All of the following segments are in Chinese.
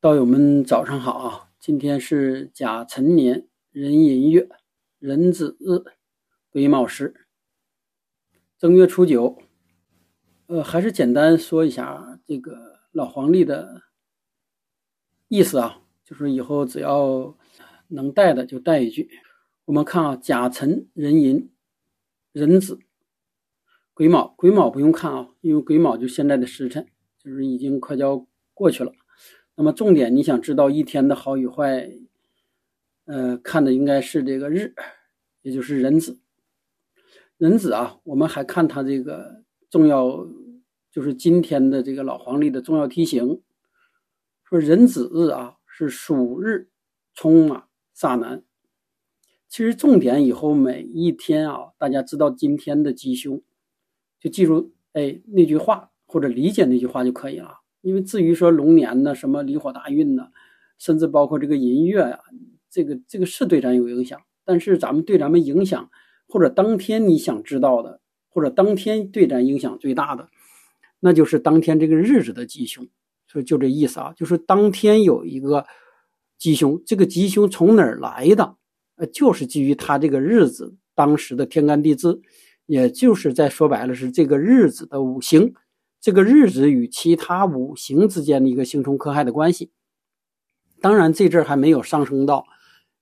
道友们早上好啊！今天是甲辰年壬寅月壬子日癸卯时正月初九。呃，还是简单说一下这个老黄历的意思啊，就是以后只要能带的就带一句。我们看啊，甲辰壬寅壬子癸卯，癸卯不用看啊，因为癸卯就现在的时辰，就是已经快就要过去了。那么重点，你想知道一天的好与坏，呃，看的应该是这个日，也就是壬子。壬子啊，我们还看它这个重要，就是今天的这个老黄历的重要题型，说壬子日啊是属日冲啊煞南。其实重点以后每一天啊，大家知道今天的吉凶，就记住哎那句话或者理解那句话就可以了。因为至于说龙年呢，什么离火大运呢，甚至包括这个寅月呀，这个这个是对咱有影响，但是咱们对咱们影响，或者当天你想知道的，或者当天对咱影响最大的，那就是当天这个日子的吉凶。所以就这意思啊，就是当天有一个吉凶，这个吉凶从哪儿来的？呃，就是基于他这个日子当时的天干地支，也就是在说白了是这个日子的五行。这个日子与其他五行之间的一个刑冲克害的关系，当然这阵儿还没有上升到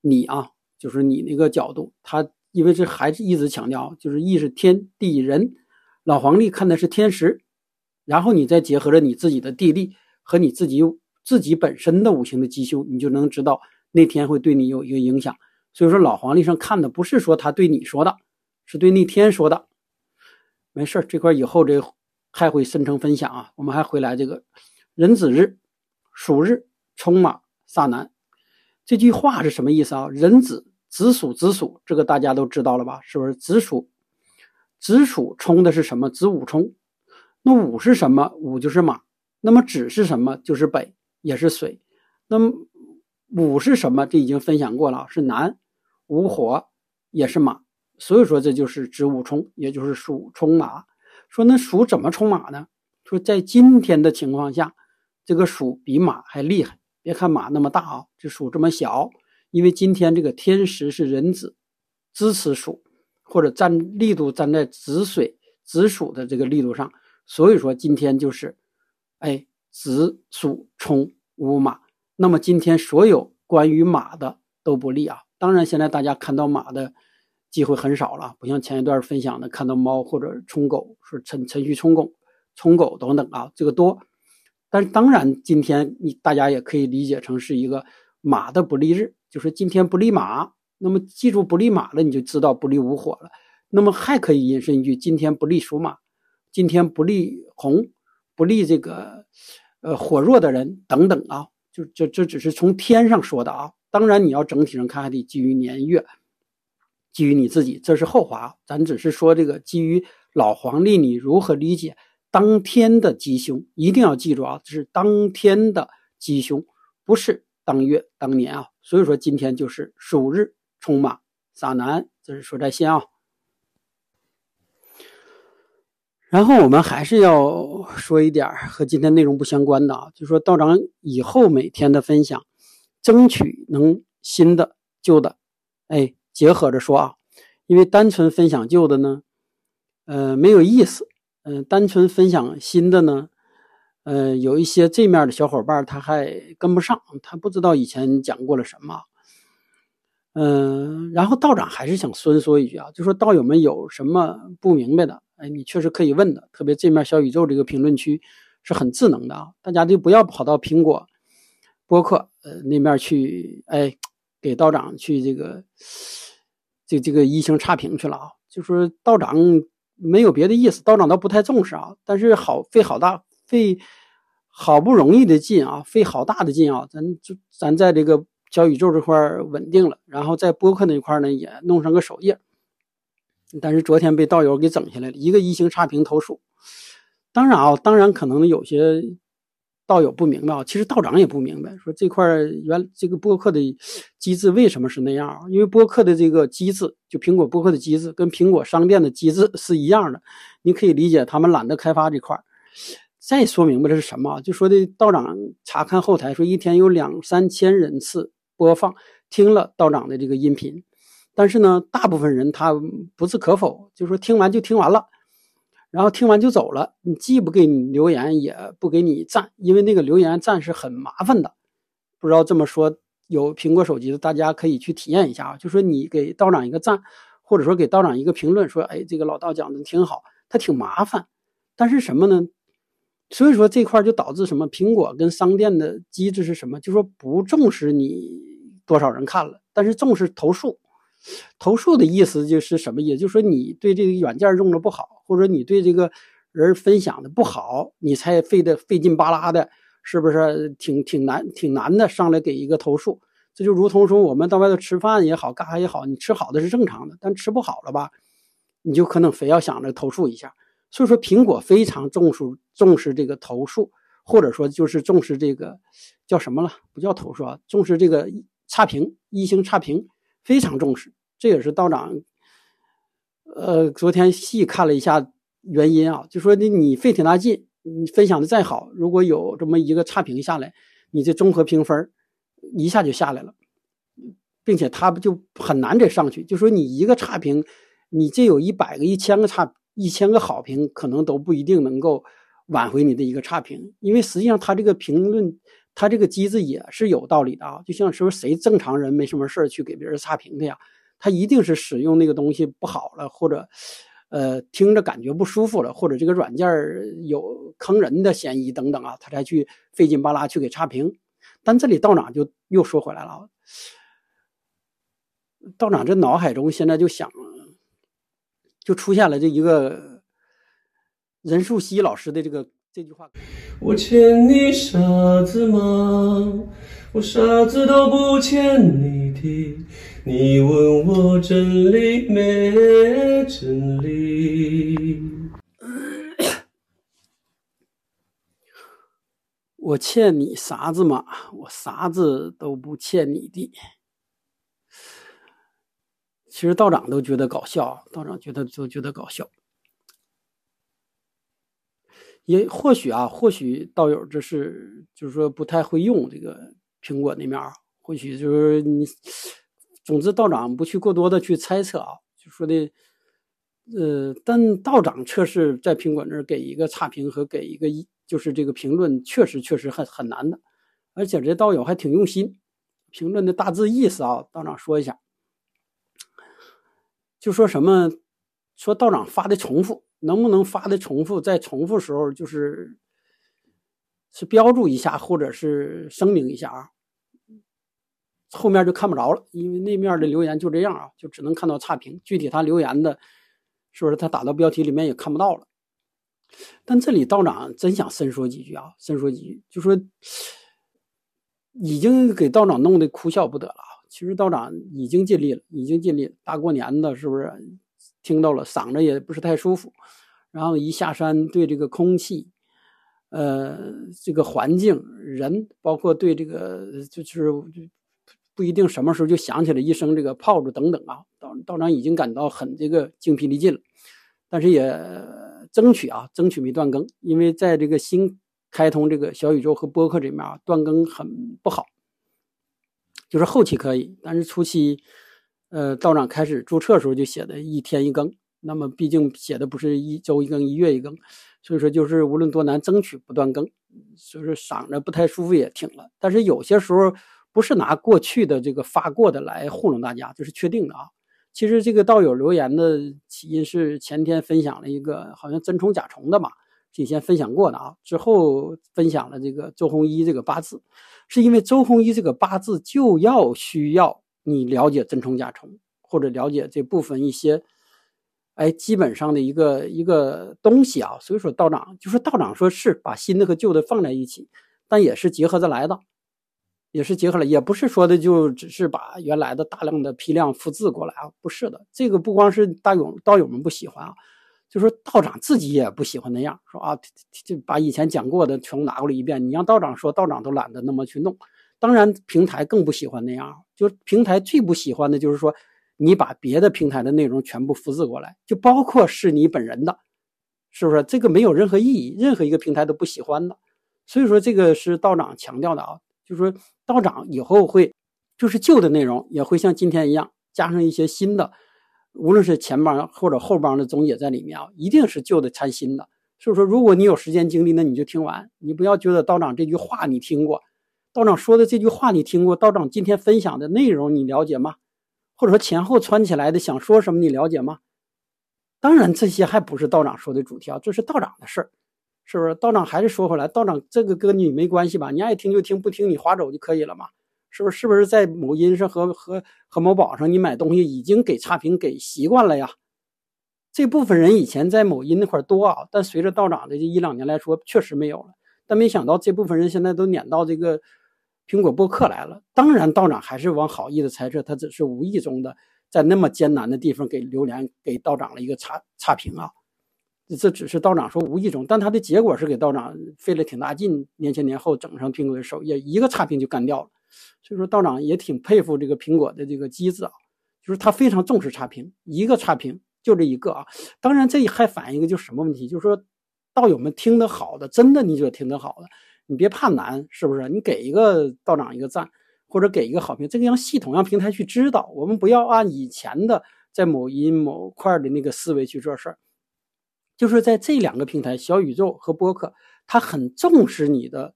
你啊，就是你那个角度。他因为这还是一直强调，就是意是天地人，老黄历看的是天时，然后你再结合着你自己的地利和你自己自己本身的五行的吉凶，你就能知道那天会对你有一个影响。所以说老黄历上看的不是说他对你说的，是对那天说的。没事这块以后这。还会深成分享啊！我们还回来这个壬子日属日冲马煞南这句话是什么意思啊？壬子子属子属，这个大家都知道了吧？是不是子属子属冲的是什么？子午冲。那午是什么？午就是马。那么子是什么？就是北，也是水。那么午是什么？这已经分享过了，是南。午火也是马，所以说这就是子午冲，也就是属冲马。说那鼠怎么冲马呢？说在今天的情况下，这个鼠比马还厉害。别看马那么大啊，这鼠这么小，因为今天这个天时是壬子支持鼠，或者占力度站在子水子鼠的这个力度上，所以说今天就是，哎，子鼠冲午马。那么今天所有关于马的都不利啊。当然，现在大家看到马的。机会很少了，不像前一段分享的看到猫或者冲狗，是辰辰戌冲狗、冲狗等等啊，这个多。但是当然，今天你大家也可以理解成是一个马的不利日，就是今天不利马。那么记住不利马了，你就知道不利午火了。那么还可以引申一句：今天不利属马，今天不利红，不利这个呃火弱的人等等啊。就这这只是从天上说的啊。当然你要整体上看，还得基于年月。基于你自己，这是后话。咱只是说这个基于老黄历，你如何理解当天的吉凶？一定要记住啊，这是当天的吉凶，不是当月当年啊。所以说今天就是属日冲马撒南，这是说在先啊。然后我们还是要说一点和今天内容不相关的啊，就说道长以后每天的分享，争取能新的旧的，哎。结合着说啊，因为单纯分享旧的呢，呃，没有意思。嗯，单纯分享新的呢，呃，有一些这面的小伙伴他还跟不上，他不知道以前讲过了什么。嗯，然后道长还是想说说一句啊，就说道友们有什么不明白的，哎，你确实可以问的。特别这面小宇宙这个评论区是很智能的啊，大家就不要跑到苹果播客呃那面去，哎，给道长去这个。这这个一星差评去了啊，就说道长没有别的意思，道长倒不太重视啊，但是好费好大费好不容易的劲啊，费好大的劲啊，咱就咱在这个小宇宙这块稳定了，然后在播客那块呢也弄上个首页，但是昨天被道友给整下来了，一个一星差评投诉，当然啊，当然可能有些。道友不明白啊，其实道长也不明白，说这块原这个播客的机制为什么是那样啊？因为播客的这个机制，就苹果播客的机制跟苹果商店的机制是一样的，你可以理解他们懒得开发这块再说明白这是什么？就说的道长查看后台，说一天有两三千人次播放听了道长的这个音频，但是呢，大部分人他不置可否，就说听完就听完了，然后听完就走了，你既不给你留言，也不给你赞，因为那个留言赞是很麻烦的。不知道这么说，有苹果手机的大家可以去体验一下啊，就说你给道长一个赞，或者说给道长一个评论，说哎，这个老道讲的挺好，他挺麻烦，但是什么呢？所以说这块就导致什么？苹果跟商店的机制是什么？就说不重视你多少人看了，但是重视投诉。投诉的意思就是什么？也就是说你对这个软件用的不好，或者你对这个人分享的不好，你才费的费劲巴拉的，是不是？挺挺难挺难的，上来给一个投诉。这就如同说我们到外头吃饭也好，干啥也好，你吃好的是正常的，但吃不好了吧，你就可能非要想着投诉一下。所以说，苹果非常重视重视这个投诉，或者说就是重视这个叫什么了？不叫投诉啊，重视这个差评，一星差评非常重视。这也是道长，呃，昨天细看了一下原因啊，就说你你费挺大劲，你分享的再好，如果有这么一个差评下来，你这综合评分一下就下来了，并且他就很难再上去。就说你一个差评，你这有一百个、一千个差。一千个好评可能都不一定能够挽回你的一个差评，因为实际上他这个评论，他这个机制也是有道理的啊。就像说谁正常人没什么事去给别人差评的呀？他一定是使用那个东西不好了，或者呃听着感觉不舒服了，或者这个软件有坑人的嫌疑等等啊，他才去费劲巴拉去给差评。但这里道长就又说回来了，道长这脑海中现在就想。就出现了这一个任素汐老师的这个这句话：“我欠你啥子吗？我啥子都不欠你的。你问我真理没真理？我欠你啥子吗？我啥子都不欠你的。”其实道长都觉得搞笑，道长觉得都觉得搞笑，也或许啊，或许道友这是就是说不太会用这个苹果那面或许就是你，总之道长不去过多的去猜测啊，就说的，呃，但道长测试在苹果那儿给一个差评和给一个一就是这个评论，确实确实很很难的，而且这道友还挺用心，评论的大致意思啊，道长说一下。就说什么，说道长发的重复，能不能发的重复？在重复时候，就是是标注一下，或者是声明一下啊，后面就看不着了，因为那面的留言就这样啊，就只能看到差评。具体他留言的，是不是他打到标题里面也看不到了？但这里道长真想深说几句啊，深说几句，就说已经给道长弄得哭笑不得了。其实道长已经尽力了，已经尽力了。大过年的，是不是听到了嗓子也不是太舒服？然后一下山，对这个空气，呃，这个环境、人，包括对这个，就是不一定什么时候就想起来一声这个炮竹等等啊。道道长已经感到很这个精疲力尽了，但是也争取啊，争取没断更，因为在这个新开通这个小宇宙和播客这面啊，断更很不好。就是后期可以，但是初期，呃，道长开始注册时候就写的一天一更，那么毕竟写的不是一周一更、一月一更，所以说就是无论多难，争取不断更。所以说嗓子不太舒服也挺了，但是有些时候不是拿过去的这个发过的来糊弄大家，这是确定的啊。其实这个道友留言的起因是前天分享了一个好像真虫假虫的嘛。以前分享过的啊，之后分享了这个周鸿祎这个八字，是因为周鸿祎这个八字就要需要你了解真虫甲虫，或者了解这部分一些，哎，基本上的一个一个东西啊。所以说道长就说道长说是把新的和旧的放在一起，但也是结合着来的，也是结合了，也不是说的就只是把原来的大量的批量复制过来啊，不是的，这个不光是大友道友们不喜欢啊。就说道长自己也不喜欢那样，说啊，就把以前讲过的全拿过来一遍。你让道长说，道长都懒得那么去弄。当然，平台更不喜欢那样。就平台最不喜欢的就是说，你把别的平台的内容全部复制过来，就包括是你本人的，是不是？这个没有任何意义，任何一个平台都不喜欢的。所以说，这个是道长强调的啊，就是说道长以后会，就是旧的内容也会像今天一样加上一些新的，无论是前帮或者后帮的总结在里面啊，一定是旧的掺新的。所以说，如果你有时间精力，那你就听完，你不要觉得道长这句话你听过，道长说的这句话你听过，道长今天分享的内容你了解吗？或者说前后串起来的想说什么你了解吗？当然这些还不是道长说的主题啊，这是道长的事儿。是不是道长还是说回来，道长这个跟你没关系吧？你爱听就听，不听你划走就可以了嘛？是不是？是不是在某音上和和和某宝上，你买东西已经给差评给习惯了呀？这部分人以前在某音那块多啊，但随着道长的这一两年来说，确实没有了。但没想到这部分人现在都撵到这个苹果播客来了。当然，道长还是往好意的猜测，他只是无意中的在那么艰难的地方给榴莲给道长了一个差差评啊。这只是道长说无意中，但他的结果是给道长费了挺大劲，年前年后整上苹果的首页，一个差评就干掉了。所以说道长也挺佩服这个苹果的这个机子啊，就是他非常重视差评，一个差评就这一个啊。当然这还反映一个就是什么问题，就是说道友们听得好的，真的你就听得好的，你别怕难，是不是？你给一个道长一个赞，或者给一个好评，这个让系统让平台去知道，我们不要按以前的在某音某块的那个思维去做事儿。就是在这两个平台，小宇宙和播客，他很重视你的，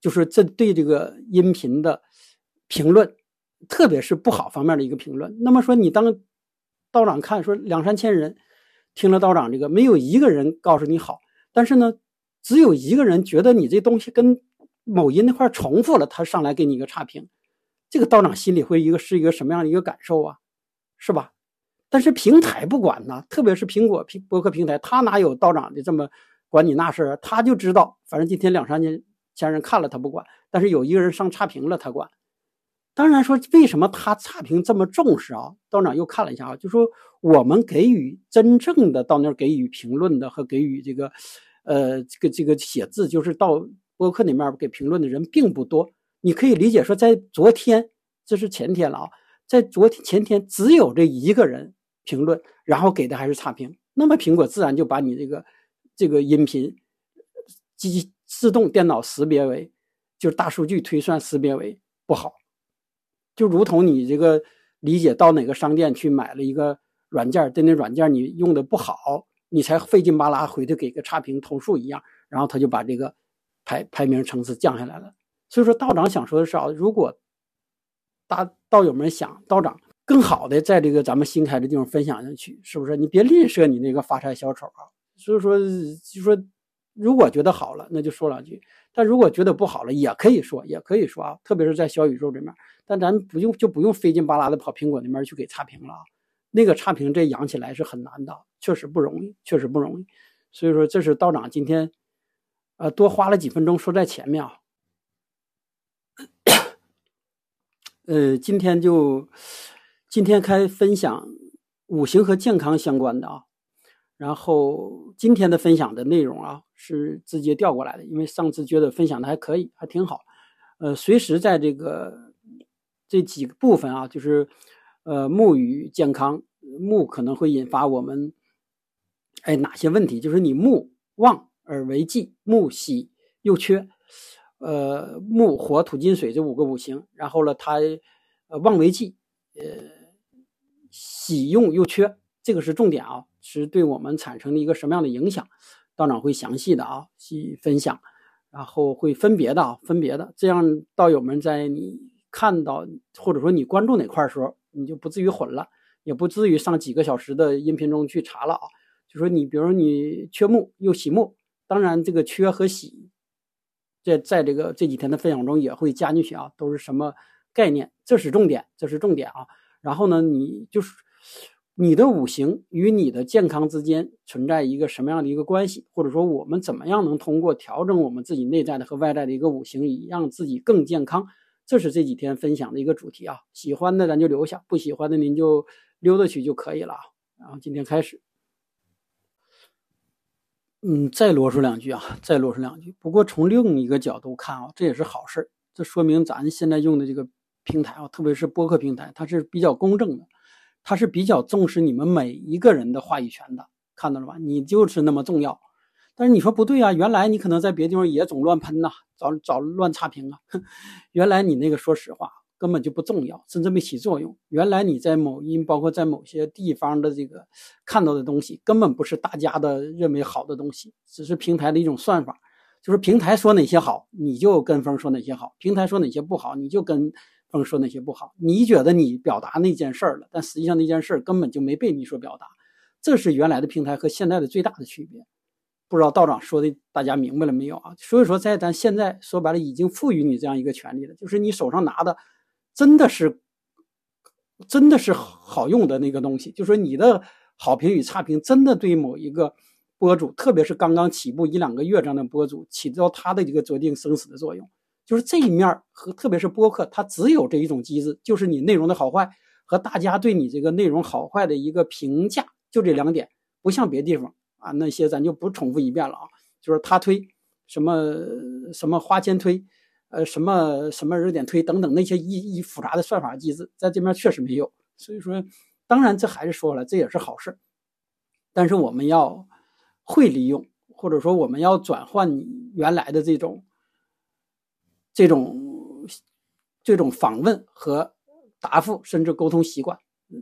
就是这对这个音频的评论，特别是不好方面的一个评论。那么说，你当道长看说两三千人听了道长这个，没有一个人告诉你好，但是呢，只有一个人觉得你这东西跟某音那块重复了，他上来给你一个差评，这个道长心里会一个是一个什么样的一个感受啊？是吧？但是平台不管呢，特别是苹果平博客平台，他哪有道长的这么管你那事儿？他就知道，反正今天两三千千人看了，他不管。但是有一个人上差评了，他管。当然说，为什么他差评这么重视啊？道长又看了一下啊，就说我们给予真正的到那儿给予评论的和给予这个，呃，这个这个写字，就是到博客里面给评论的人并不多。你可以理解说，在昨天，这是前天了啊，在昨天前天只有这一个人。评论，然后给的还是差评，那么苹果自然就把你这个这个音频机自动电脑识别为，就是大数据推算识别为不好，就如同你这个理解到哪个商店去买了一个软件，对那软件你用的不好，你才费劲巴拉回去给个差评投诉一样，然后他就把这个排排名层次降下来了。所以说道长想说的是啊，如果大道友们想道长。更好的在这个咱们新开的地方分享上去，是不是？你别吝啬你那个发财小丑啊！所以说，就说如果觉得好了，那就说两句；但如果觉得不好了，也可以说，也可以说啊。特别是在小宇宙里面，但咱不用就不用费劲巴拉的跑苹果那边去给差评了啊。那个差评这养起来是很难的，确实不容易，确实不容易。所以说，这是道长今天呃多花了几分钟说在前面啊。呃，今天就。今天开分享五行和健康相关的啊，然后今天的分享的内容啊是直接调过来的，因为上次觉得分享的还可以，还挺好。呃，随时在这个这几个部分啊，就是呃木与健康，木可能会引发我们哎哪些问题？就是你木旺而为忌，木喜又缺，呃木火土金水这五个五行，然后呢它呃旺为忌，呃。喜用又缺，这个是重点啊，是对我们产生的一个什么样的影响？道长会详细的啊去分享，然后会分别的啊分别的，这样道友们在你看到或者说你关注哪块的时候，你就不至于混了，也不至于上几个小时的音频中去查了啊。就说你比如说你缺木又喜木，当然这个缺和喜，在在这个这几天的分享中也会加进去啊，都是什么概念？这是重点，这是重点啊。然后呢，你就是你的五行与你的健康之间存在一个什么样的一个关系，或者说我们怎么样能通过调整我们自己内在的和外在的一个五行，以让自己更健康，这是这几天分享的一个主题啊。喜欢的咱就留下，不喜欢的您就溜达去就可以了啊。然后今天开始，嗯，再啰嗦两句啊，再啰嗦两句。不过从另一个角度看啊，这也是好事这说明咱现在用的这个。平台啊，特别是播客平台，它是比较公正的，它是比较重视你们每一个人的话语权的，看到了吧？你就是那么重要，但是你说不对啊，原来你可能在别的地方也总乱喷呐，找找乱差评啊。原来你那个说实话根本就不重要，甚至没起作用。原来你在某音，包括在某些地方的这个看到的东西，根本不是大家的认为好的东西，只是平台的一种算法。就是平台说哪些好，你就跟风说哪些好；平台说哪些不好，你就跟风说哪些不好。你觉得你表达那件事儿了，但实际上那件事儿根本就没被你所表达。这是原来的平台和现在的最大的区别。不知道道长说的大家明白了没有啊？所以说，在咱现在说白了，已经赋予你这样一个权利了，就是你手上拿的真的是真的是好用的那个东西，就说你的好评与差评真的对某一个。博主，特别是刚刚起步一两个月这样的博主，起到他的一个决定生死的作用。就是这一面和特别是播客，它只有这一种机制，就是你内容的好坏和大家对你这个内容好坏的一个评价，就这两点。不像别地方啊，那些咱就不重复一遍了啊。就是他推什么什么花钱推，呃，什么什么热点推等等那些一一复杂的算法机制，在这边确实没有。所以说，当然这还是说了，这也是好事。但是我们要。会利用，或者说我们要转换你原来的这种、这种、这种访问和答复，甚至沟通习惯，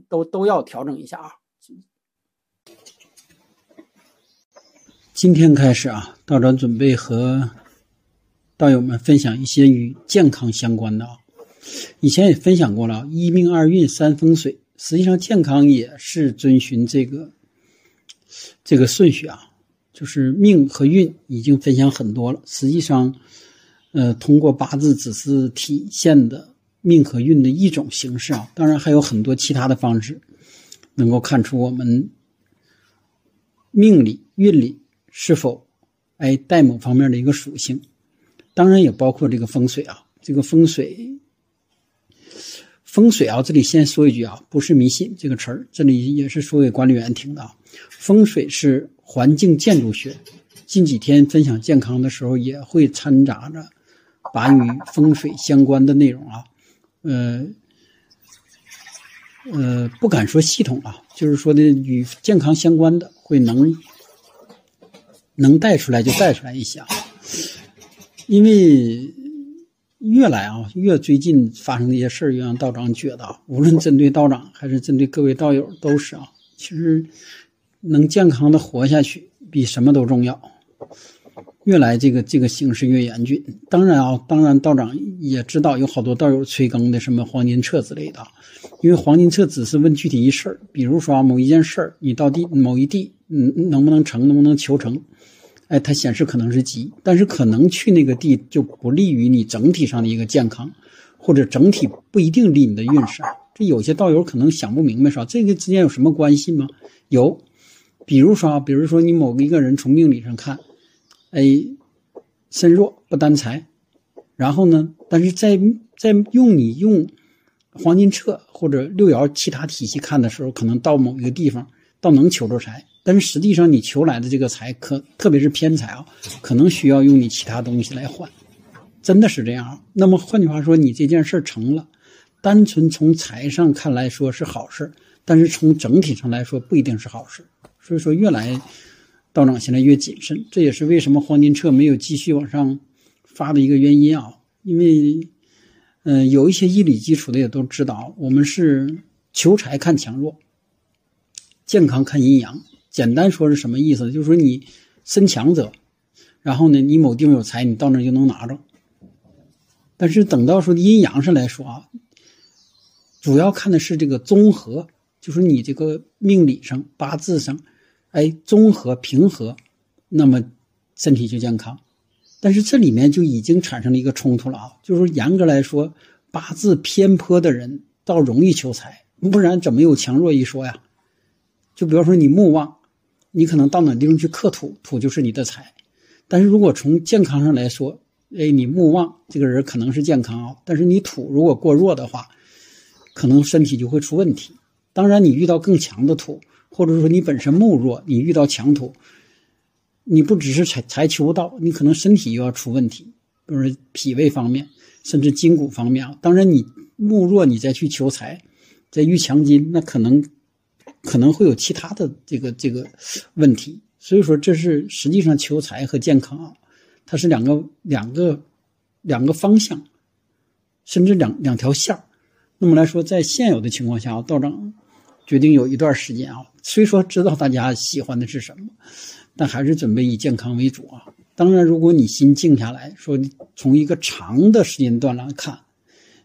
都都要调整一下啊。今天开始啊，道长准备和道友们分享一些与健康相关的啊。以前也分享过了，一命二运三风水，实际上健康也是遵循这个这个顺序啊。就是命和运已经分享很多了，实际上，呃，通过八字只是体现的命和运的一种形式啊，当然还有很多其他的方式，能够看出我们命里运里是否哎带某方面的一个属性，当然也包括这个风水啊，这个风水，风水啊，这里先说一句啊，不是迷信这个词儿，这里也是说给管理员听的啊，风水是。环境建筑学，近几天分享健康的时候也会掺杂着把与风水相关的内容啊，呃，呃，不敢说系统啊，就是说的与健康相关的会能能带出来就带出来一些，因为越来啊越最近发生的一些事儿，越让道长觉得，无论针对道长还是针对各位道友，都是啊，其实。能健康的活下去，比什么都重要。越来这个这个形势越严峻。当然啊，当然道长也知道有好多道友催更的什么黄金册之类的，因为黄金册只是问具体一事儿，比如说某一件事儿，你到地某一地，嗯，能不能成，能不能求成？哎，它显示可能是吉，但是可能去那个地就不利于你整体上的一个健康，或者整体不一定利你的运势。这有些道友可能想不明白，是吧？这个之间有什么关系吗？有。比如说啊，比如说你某一个人从命理上看，哎，身弱不担财，然后呢，但是在在用你用黄金册或者六爻其他体系看的时候，可能到某一个地方倒能求着财，但是实际上你求来的这个财，可特别是偏财啊，可能需要用你其他东西来换，真的是这样。那么换句话说，你这件事成了，单纯从财上看来说是好事，但是从整体上来说不一定是好事。所以说，越来道长现在越谨慎，这也是为什么黄金册没有继续往上发的一个原因啊。因为，嗯，有一些医理基础的也都知道，我们是求财看强弱，健康看阴阳。简单说是什么意思？就是说你身强者，然后呢，你某地方有财，你到那就能拿着。但是等到说阴阳上来说啊，主要看的是这个综合，就是你这个命理上八字上。哎，综合平和，那么身体就健康。但是这里面就已经产生了一个冲突了啊！就是说，严格来说，八字偏颇的人倒容易求财，不然怎么有强弱一说呀？就比方说你木旺，你可能到哪地方去克土，土就是你的财。但是如果从健康上来说，哎，你木旺这个人可能是健康啊，但是你土如果过弱的话，可能身体就会出问题。当然，你遇到更强的土。或者说你本身木弱，你遇到强土，你不只是财财求不到，你可能身体又要出问题，比如说脾胃方面，甚至筋骨方面啊。当然你木弱，你再去求财，再遇强金，那可能可能会有其他的这个这个问题。所以说这是实际上求财和健康啊，它是两个两个两个方向，甚至两两条线那么来说，在现有的情况下，道长决定有一段时间啊，虽说知道大家喜欢的是什么，但还是准备以健康为主啊。当然，如果你心静下来说，从一个长的时间段来看，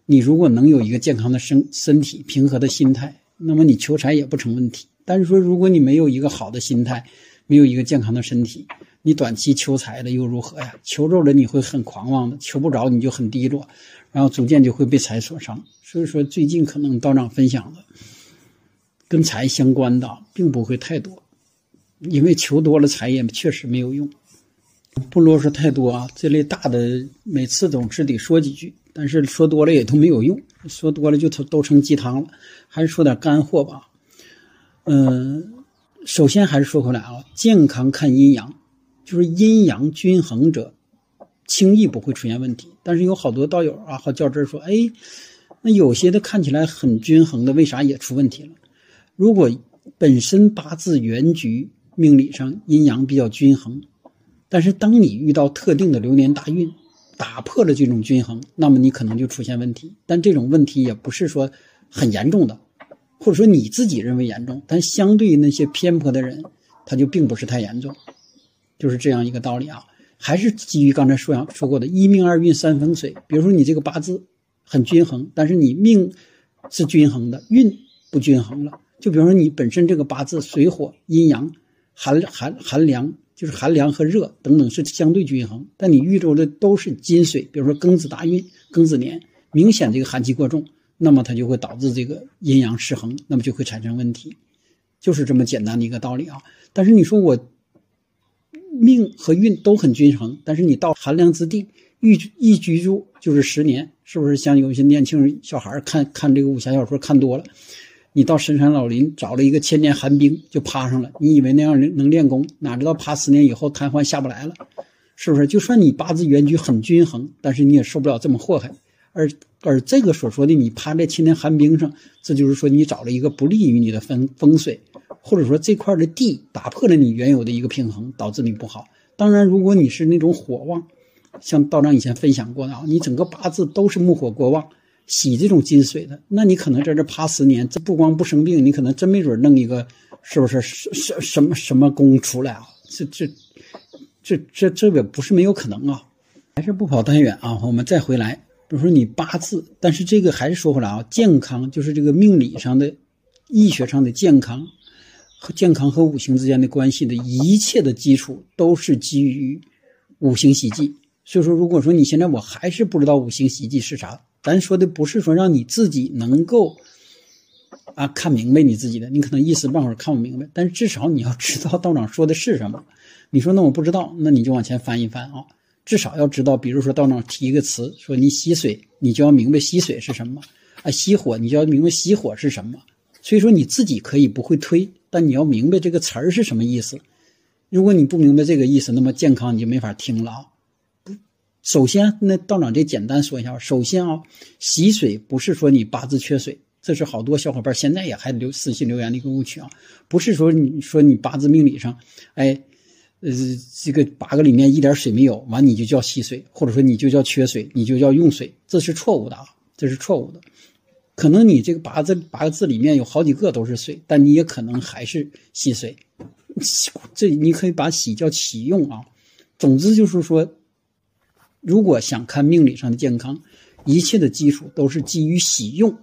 你如果能有一个健康的身身体、平和的心态，那么你求财也不成问题。但是说，如果你没有一个好的心态，没有一个健康的身体，你短期求财的又如何呀？求着了你会很狂妄的，求不着你就很低落，然后逐渐就会被财所伤。所以说，最近可能道长分享的跟财相关的并不会太多，因为求多了财也确实没有用。不啰嗦太多啊，这类大的每次总是得说几句，但是说多了也都没有用，说多了就都都成鸡汤了，还是说点干货吧。嗯。首先还是说回来啊，健康看阴阳，就是阴阳均衡者，轻易不会出现问题。但是有好多道友啊，好较真说，哎，那有些的看起来很均衡的，为啥也出问题了？如果本身八字原局命理上阴阳比较均衡，但是当你遇到特定的流年大运，打破了这种均衡，那么你可能就出现问题。但这种问题也不是说很严重的。或者说你自己认为严重，但相对于那些偏颇的人，他就并不是太严重，就是这样一个道理啊。还是基于刚才说说过的一命二运三风水。比如说你这个八字很均衡，但是你命是均衡的，运不均衡了。就比如说你本身这个八字水火阴阳寒寒寒凉，就是寒凉和热等等是相对均衡，但你遇着的都是金水，比如说庚子大运、庚子年，明显这个寒气过重。那么它就会导致这个阴阳失衡，那么就会产生问题，就是这么简单的一个道理啊。但是你说我命和运都很均衡，但是你到寒凉之地一一居住就是十年，是不是？像有一些年轻人小孩看看这个武侠小说看多了，你到深山老林找了一个千年寒冰就趴上了，你以为那样能练功，哪知道趴十年以后瘫痪下不来了，是不是？就算你八字原局很均衡，但是你也受不了这么祸害。而而这个所说的你趴在千年寒冰上，这就是说你找了一个不利于你的风风水，或者说这块的地打破了你原有的一个平衡，导致你不好。当然，如果你是那种火旺，像道长以前分享过的啊，你整个八字都是木火过旺，喜这种金水的，那你可能在这趴十年，这不光不生病，你可能真没准弄一个是不是什什什么什么功出来啊？这这这这这个不是没有可能啊，还是不跑太远啊，我们再回来。比如说你八字，但是这个还是说回来啊，健康就是这个命理上的、医学上的健康和健康和五行之间的关系的一切的基础都是基于五行喜忌。所以说，如果说你现在我还是不知道五行喜忌是啥，咱说的不是说让你自己能够啊看明白你自己的，你可能一时半会儿看不明白，但是至少你要知道道长说的是什么。你说那我不知道，那你就往前翻一翻啊。至少要知道，比如说到那提一个词，说你吸水，你就要明白吸水是什么；啊，熄火，你就要明白熄火是什么。所以说你自己可以不会推，但你要明白这个词儿是什么意思。如果你不明白这个意思，那么健康你就没法听了啊。首先，那道长这简单说一下。首先啊，洗水不是说你八字缺水，这是好多小伙伴现在也还留私信留言的一个误区啊。不是说你说你八字命理上，哎。呃，这个八个里面一点水没有，完你就叫稀水，或者说你就叫缺水，你就叫用水，这是错误的啊，这是错误的。可能你这个八字八个字里面有好几个都是水，但你也可能还是稀水。这你可以把喜叫启用啊。总之就是说，如果想看命理上的健康，一切的基础都是基于喜用。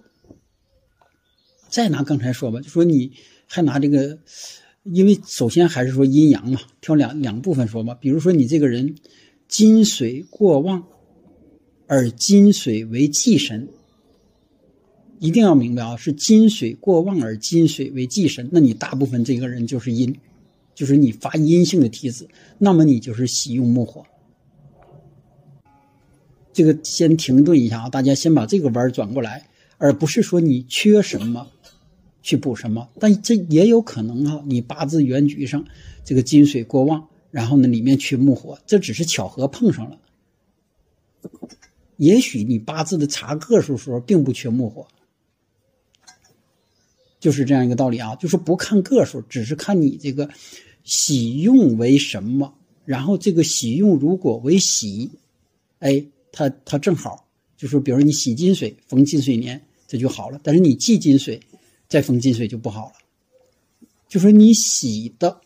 再拿刚才说吧，就说你还拿这个。因为首先还是说阴阳嘛，挑两两部分说吧。比如说你这个人金水过旺，而金水为忌神，一定要明白啊，是金水过旺而金水为忌神，那你大部分这个人就是阴，就是你发阴性的体质，那么你就是喜用木火。这个先停顿一下啊，大家先把这个弯转过来，而不是说你缺什么。去补什么？但这也有可能啊，你八字原局上这个金水过旺，然后呢里面缺木火，这只是巧合碰上了。也许你八字的查个数时候并不缺木火，就是这样一个道理啊。就是不看个数，只是看你这个喜用为什么？然后这个喜用如果为喜，哎，它它正好就说，比如你喜金水逢金水年，这就好了。但是你忌金水，再逢金水就不好了。就说你喜的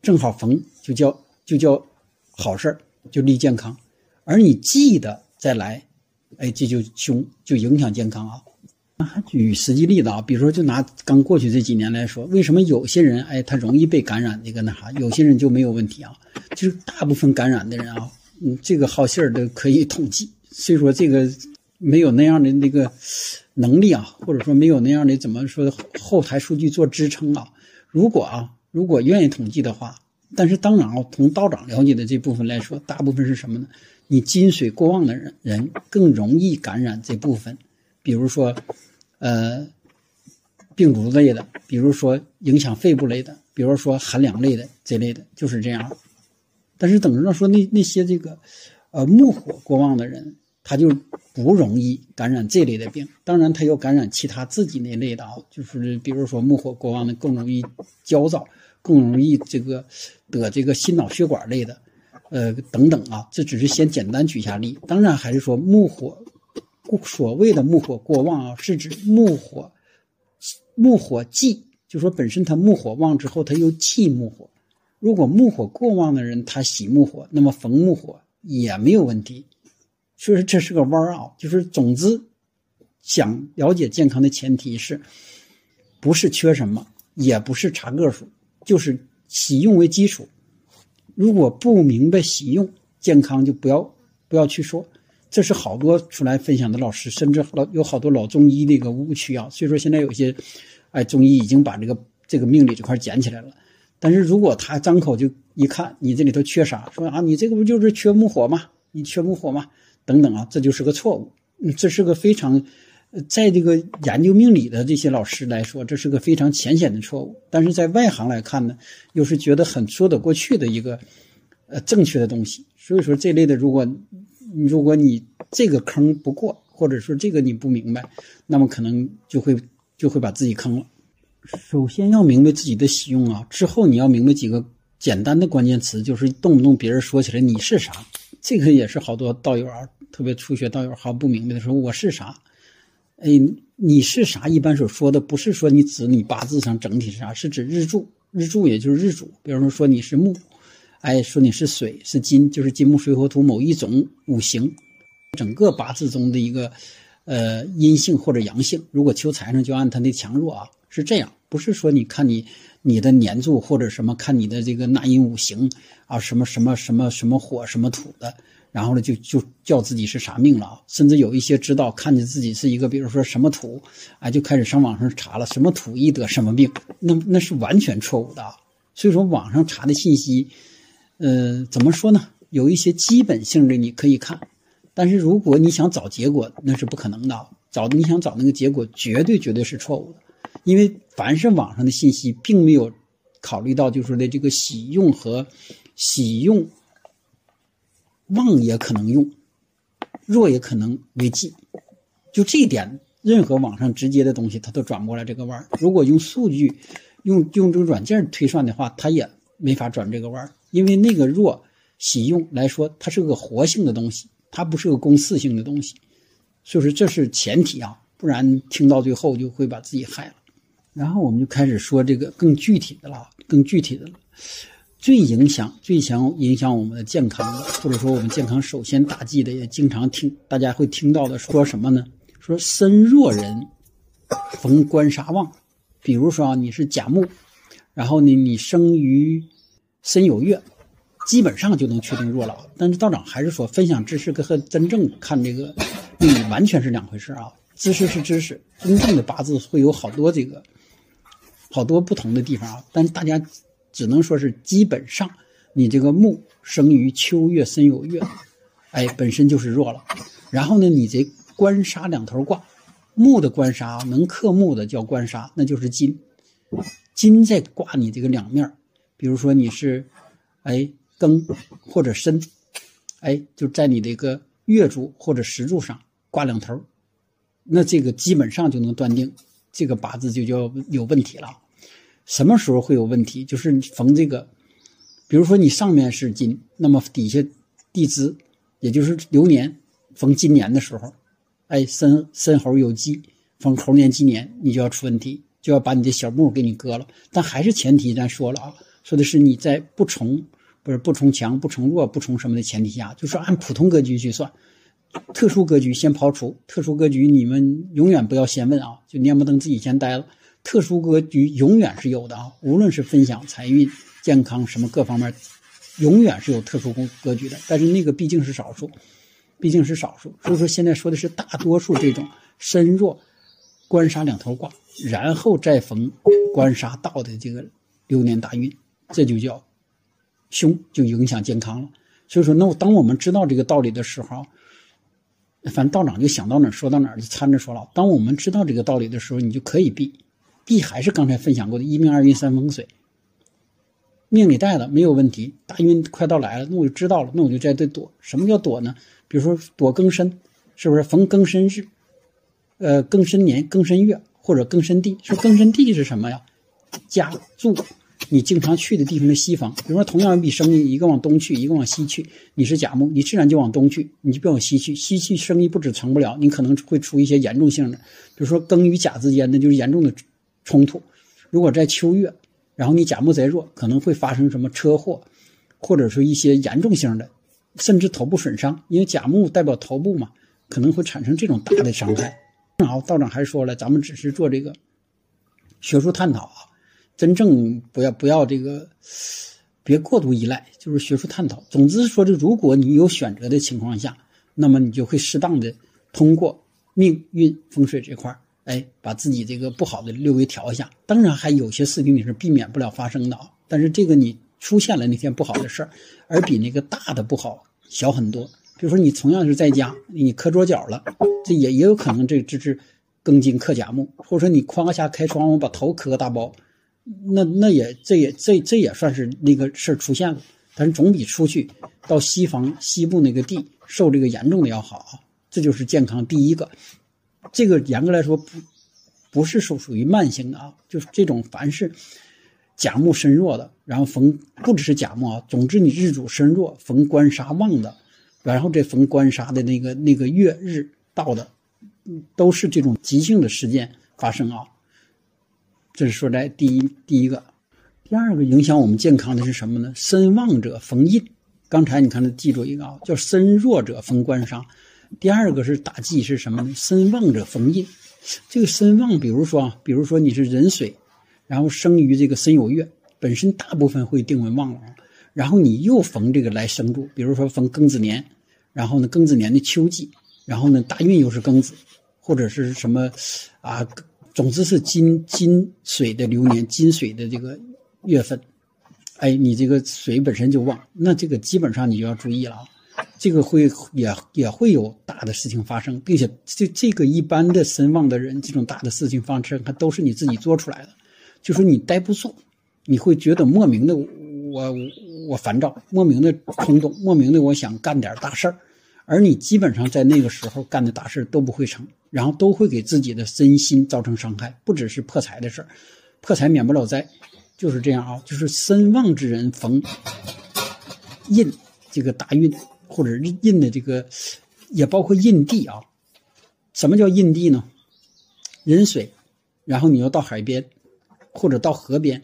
正好逢，就叫就叫好事儿，就利健康；而你忌的再来，哎，这就凶，就影响健康啊。那还举实际例子啊，比如说就拿刚过去这几年来说，为什么有些人哎他容易被感染那个那啥，有些人就没有问题啊？就是大部分感染的人啊，嗯，这个好信儿都可以统计。所以说这个没有那样的那个能力啊，或者说没有那样的怎么说后台数据做支撑啊。如果啊，如果愿意统计的话，但是当然啊，从道长了解的这部分来说，大部分是什么呢？你金水过旺的人人更容易感染这部分，比如说，呃，病毒类的，比如说影响肺部类的，比如说寒凉类的这类的，就是这样。但是等着说那那些这个，呃，木火过旺的人。他就不容易感染这类的病，当然他要感染其他自己那类的啊，就是比如说木火过旺的更容易焦躁，更容易这个得这个心脑血管类的，呃等等啊，这只是先简单举下例。当然还是说木火，所谓的木火过旺啊，是指木火木火忌，就说本身他木火旺之后他又忌木火。如果木火过旺的人他喜木火，那么逢木火也没有问题。所以说这是个弯儿啊，就是总之，想了解健康的前提是，不是缺什么，也不是查个数，就是喜用为基础。如果不明白喜用，健康就不要不要去说。这是好多出来分享的老师，甚至老有好多老中医的一个误区啊。所以说现在有些，哎，中医已经把这个这个命理这块捡起来了。但是如果他张口就一看你这里头缺啥，说啊，你这个不就是缺木火吗？你缺木火吗？等等啊，这就是个错误。这是个非常，在这个研究命理的这些老师来说，这是个非常浅显的错误。但是在外行来看呢，又是觉得很说得过去的一个，呃，正确的东西。所以说这类的，如果如果你这个坑不过，或者说这个你不明白，那么可能就会就会把自己坑了。首先要明白自己的喜用啊，之后你要明白几个简单的关键词，就是动不动别人说起来你是啥。这个也是好多道友啊，特别初学道友还不明白的时候，我是啥？哎，你是啥？一般所说的不是说你指你八字上整体是啥，是指日柱，日柱也就是日主。比方说说你是木，哎，说你是水是金，就是金木水火土某一种五行，整个八字中的一个呃阴性或者阳性。如果求财上就按它的强弱啊，是这样，不是说你看你。你的年柱或者什么，看你的这个纳音五行啊，什么什么什么什么火什么土的，然后呢就就叫自己是啥命了？甚至有一些知道看见自己是一个，比如说什么土，啊，就开始上网上查了什么土易得什么病，那那是完全错误的啊！所以说网上查的信息，呃，怎么说呢？有一些基本性的你可以看，但是如果你想找结果，那是不可能的。找你想找那个结果，绝对绝对是错误的。因为凡是网上的信息，并没有考虑到，就是说的这个喜用和喜用旺也可能用，弱也可能为忌。就这一点，任何网上直接的东西，它都转不过来这个弯儿。如果用数据、用用这个软件推算的话，它也没法转这个弯儿。因为那个弱喜用来说，它是个活性的东西，它不是个公式性的东西。所以说这是前提啊，不然听到最后就会把自己害了。然后我们就开始说这个更具体的了，更具体的了。最影响、最想影响我们的健康的，或者说我们健康首先大忌的，也经常听大家会听到的说什么呢？说身弱人逢官杀旺。比如说啊，你是甲木，然后呢你生于申酉月，基本上就能确定弱了。但是道长还是说，分享知识跟和真正看这个命 完全是两回事啊。知识是知识，真正的八字会有好多这个。好多不同的地方啊，但是大家只能说是基本上，你这个木生于秋月申酉月，哎，本身就是弱了。然后呢，你这官杀两头挂，木的官杀能克木的叫官杀，那就是金，金在挂你这个两面比如说你是，哎庚或者申，哎就在你的一个月柱或者时柱上挂两头，那这个基本上就能断定这个八字就叫有问题了。什么时候会有问题？就是你逢这个，比如说你上面是金，那么底下地支，也就是流年逢金年的时候，哎，申申猴有鸡，逢猴年鸡年，你就要出问题，就要把你的小木给你割了。但还是前提，咱说了啊，说的是你在不重，不是不从强、不从弱、不从什么的前提下，就是按普通格局去算。特殊格局先刨除，特殊格局你们永远不要先问啊，就蔫不登自己先呆了。特殊格局永远是有的啊，无论是分享财运、健康什么各方面，永远是有特殊格格局的。但是那个毕竟是少数，毕竟是少数。所以说现在说的是大多数这种身弱、官杀两头挂，然后再逢官杀到的这个流年大运，这就叫凶，就影响健康了。所以说，那我当我们知道这个道理的时候。反正道长就想到哪儿说到哪儿，就掺着说了。当我们知道这个道理的时候，你就可以避，避还是刚才分享过的一命二运三风水。命里带的没有问题，大运快到来了，那我就知道了，那我就在这躲。什么叫躲呢？比如说躲庚申，是不是逢庚申日？呃，庚申年、庚申月或者庚申地。说庚申地是什么呀？家住。你经常去的地方的西方，比如说同样一笔生意，一个往东去，一个往西去，你是甲木，你自然就往东去，你就别往西去。西去生意不止成不了，你可能会出一些严重性的，比如说庚与甲之间的就是严重的冲突。如果在秋月，然后你甲木贼弱，可能会发生什么车祸，或者说一些严重性的，甚至头部损伤，因为甲木代表头部嘛，可能会产生这种大的伤害。正好，道长还说了，咱们只是做这个学术探讨啊。真正不要不要这个，别过度依赖，就是学术探讨。总之说，这如果你有选择的情况下，那么你就会适当的通过命运风水这块哎，把自己这个不好的略微调一下。当然，还有些事情你是避免不了发生的啊。但是这个你出现了那天不好的事儿，而比那个大的不好小很多。比如说你同样是在家，你磕桌角了，这也也有可能这这是庚金克甲木，或者说你哐一下开窗户把头磕个大包。那那也这也这这也算是那个事儿出现了，但是总比出去到西方西部那个地受这个严重的要好啊。这就是健康第一个，这个严格来说不不是属属于慢性的啊，就是这种凡是甲木身弱的，然后逢不只是甲木啊，总之你日主身弱逢官杀旺的，然后这逢官杀的那个那个月日到的，都是这种急性的事件发生啊。这是说在第一第一个，第二个影响我们健康的是什么呢？身旺者逢印。刚才你看，记住一个啊，叫身弱者逢官杀。第二个是打忌是什么呢？身旺者逢印。这个身旺，比如说啊，比如说你是壬水，然后生于这个申酉月，本身大部分会定为旺了，然后你又逢这个来生住，比如说逢庚子年，然后呢庚子年的秋季，然后呢大运又是庚子，或者是什么啊？总之是金金水的流年，金水的这个月份，哎，你这个水本身就旺，那这个基本上你就要注意了啊，这个会也也会有大的事情发生，并且这这个一般的身旺的人，这种大的事情发生，它都是你自己做出来的，就说你待不住，你会觉得莫名的我我烦躁，莫名的冲动，莫名的我想干点大事儿。而你基本上在那个时候干的大事都不会成，然后都会给自己的身心造成伤害，不只是破财的事儿，破财免不了灾，就是这样啊，就是身旺之人逢印这个大运或者印的这个，也包括印地啊。什么叫印地呢？壬水，然后你要到海边，或者到河边，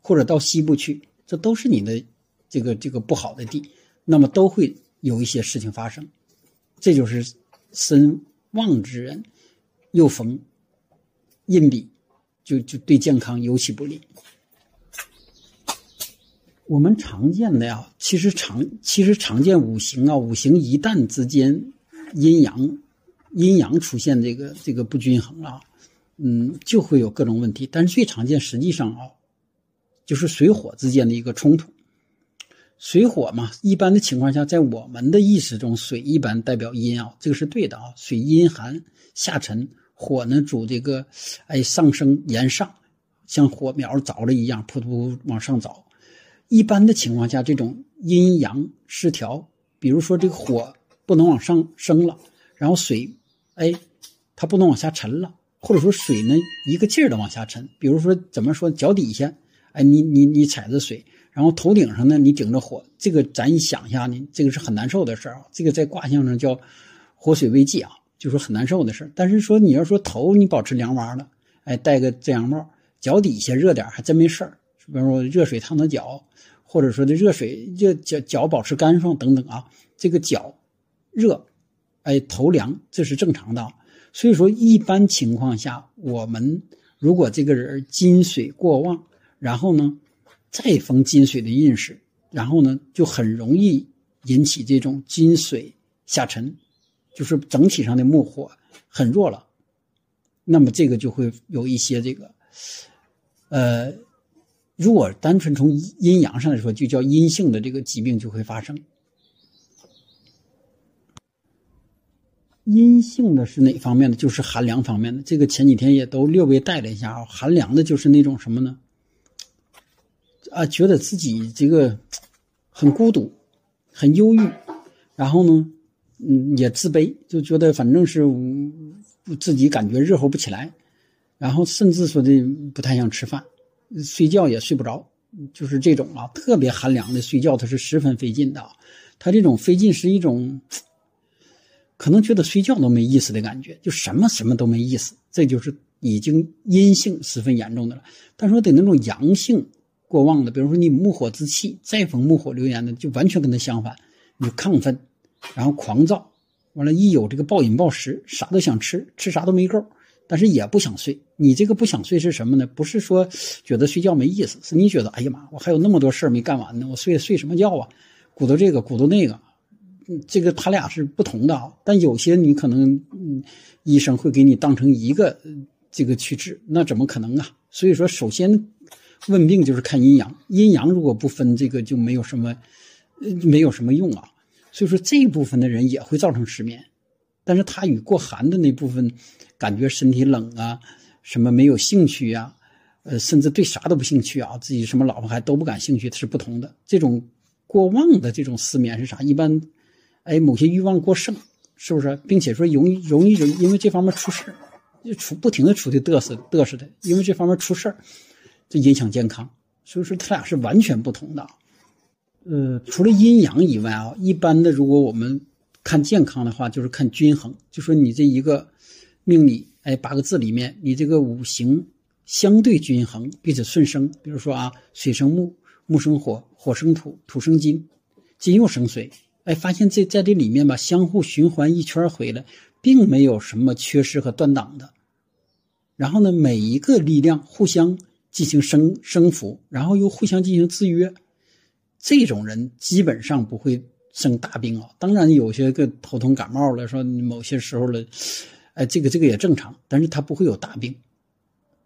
或者到西部去，这都是你的这个这个不好的地，那么都会。有一些事情发生，这就是身旺之人又逢印比，就就对健康尤其不利。我们常见的呀，其实常其实常见五行啊，五行一旦之间阴阳阴阳出现这个这个不均衡啊，嗯，就会有各种问题。但是最常见，实际上啊，就是水火之间的一个冲突。水火嘛，一般的情况下，在我们的意识中，水一般代表阴啊，这个是对的啊。水阴寒下沉，火呢主这个，哎上升炎上，像火苗着了一样，扑通往上着。一般的情况下，这种阴阳失调，比如说这个火不能往上升了，然后水，哎，它不能往下沉了，或者说水呢一个劲儿的往下沉。比如说怎么说，脚底下，哎，你你你踩着水，然后头顶上呢你顶着火，这个咱一想一下呢，这个是很难受的事儿啊。这个在卦象上叫火水未济啊，就说很难受的事儿。但是说你要说头你保持凉洼了，哎，戴个遮阳帽，脚底下热点还真没事儿。比如说热水烫烫脚，或者说这热水这脚脚保持干爽等等啊，这个脚热，哎，头凉，这是正常的。所以说，一般情况下，我们如果这个人金水过旺，然后呢，再逢金水的运势，然后呢，就很容易引起这种金水下沉，就是整体上的木火很弱了。那么这个就会有一些这个，呃，如果单纯从阴阳上来说，就叫阴性的这个疾病就会发生。阴性的是哪方面的？就是寒凉方面的。这个前几天也都略微带了一下啊。寒凉的就是那种什么呢？啊，觉得自己这个很孤独，很忧郁，然后呢，嗯，也自卑，就觉得反正是自己感觉热乎不起来，然后甚至说的不太想吃饭，睡觉也睡不着，就是这种啊，特别寒凉的睡觉，它是十分费劲的。他这种费劲是一种。可能觉得睡觉都没意思的感觉，就什么什么都没意思，这就是已经阴性十分严重的了。但说得那种阳性过旺的，比如说你木火之气再逢木火流年的，就完全跟他相反，你就亢奋，然后狂躁，完了，一有这个暴饮暴食，啥都想吃，吃啥都没够，但是也不想睡。你这个不想睡是什么呢？不是说觉得睡觉没意思，是你觉得哎呀妈，我还有那么多事没干完呢，我睡睡什么觉啊？鼓捣这个，鼓捣那个。这个他俩是不同的啊，但有些你可能，嗯，医生会给你当成一个这个去治，那怎么可能啊？所以说，首先问病就是看阴阳，阴阳如果不分，这个就没有什么，没有什么用啊。所以说这一部分的人也会造成失眠，但是他与过寒的那部分感觉身体冷啊，什么没有兴趣呀，呃，甚至对啥都不兴趣啊，自己什么老婆孩都不感兴趣，是不同的。这种过旺的这种失眠是啥？一般。哎，某些欲望过剩，是不是？并且说容易容易就因为这方面出事就出不停的出的嘚瑟嘚瑟的，因为这方面出事儿，这影响健康。所以说，他俩是完全不同的。呃，除了阴阳以外啊，一般的如果我们看健康的话，就是看均衡，就说你这一个命里，哎，八个字里面，你这个五行相对均衡，并且顺生。比如说啊，水生木，木生火，火生土，土生金，金又生水。哎，发现这在这里面吧，相互循环一圈回来，并没有什么缺失和断档的。然后呢，每一个力量互相进行升升伏，然后又互相进行制约，这种人基本上不会生大病啊。当然，有些个头疼感冒了，说某些时候了，哎，这个这个也正常，但是他不会有大病。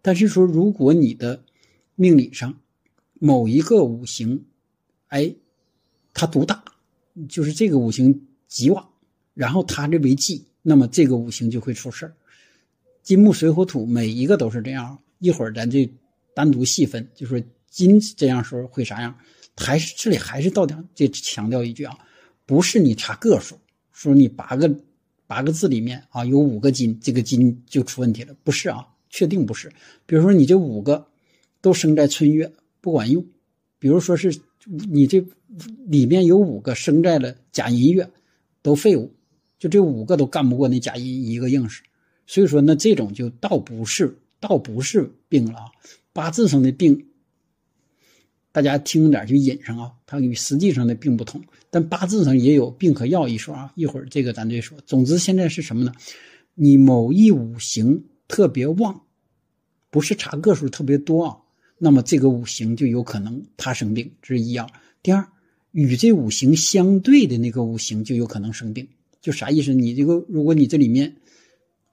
但是说，如果你的命理上某一个五行，哎，他独大。就是这个五行极旺，然后他这为忌，那么这个五行就会出事金木水火土每一个都是这样。一会儿咱这单独细分，就说金这样时候会啥样？还是这里还是到点，这强调一句啊，不是你查个数，说你八个八个字里面啊有五个金，这个金就出问题了，不是啊，确定不是。比如说你这五个都生在春月，不管用。比如说是。你这里面有五个生在了甲寅月，都废物，就这五个都干不过那甲寅一个应试，所以说那这种就倒不是倒不是病了啊，八字上的病，大家听点就引上啊，它与实际上的病不同，但八字上也有病和药一说啊，一会儿这个咱再说。总之现在是什么呢？你某一五行特别旺，不是查个数特别多啊。那么这个五行就有可能他生病，这是一样。第二，与这五行相对的那个五行就有可能生病，就啥意思？你这个，如果你这里面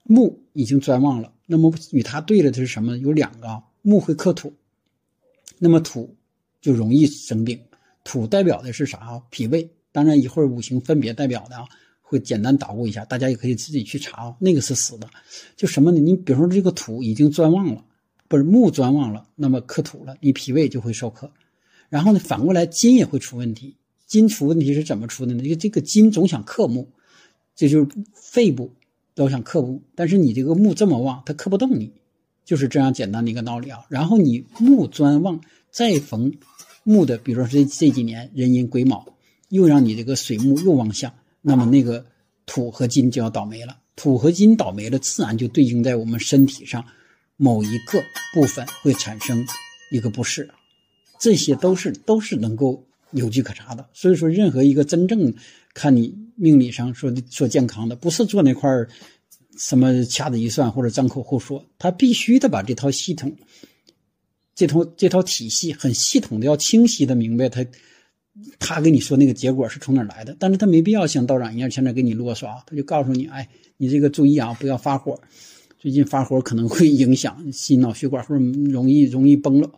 木已经专旺了，那么与它对了的是什么？有两个啊，木会克土，那么土就容易生病。土代表的是啥啊？脾胃。当然一会儿五行分别代表的啊，会简单捣鼓一下，大家也可以自己去查啊。那个是死的，就什么呢？你比如说这个土已经专旺了。不是木专旺了，那么克土了，你脾胃就会受克。然后呢，反过来金也会出问题。金出问题是怎么出的呢？因为这个金总想克木，这就是肺部都想克木，但是你这个木这么旺，它克不动你，就是这样简单的一个道理啊。然后你木专旺，再逢木的，比如说这这几年壬寅癸卯，又让你这个水木又旺相，那么那个土和金就要倒霉了。土和金倒霉了，自然就对应在我们身体上某一个部分会产生一个不适，这些都是都是能够有据可查的。所以说，任何一个真正看你命理上说的说健康的，不是做那块什么掐指一算或者张口胡说，他必须得把这套系统、这套这套体系很系统的要清晰的明白他。他跟你说那个结果是从哪来的，但是他没必要像道长一样，现在给你啰嗦啊，他就告诉你，哎，你这个注意啊，不要发火，最近发火可能会影响心脑血管，或者容易容易崩了。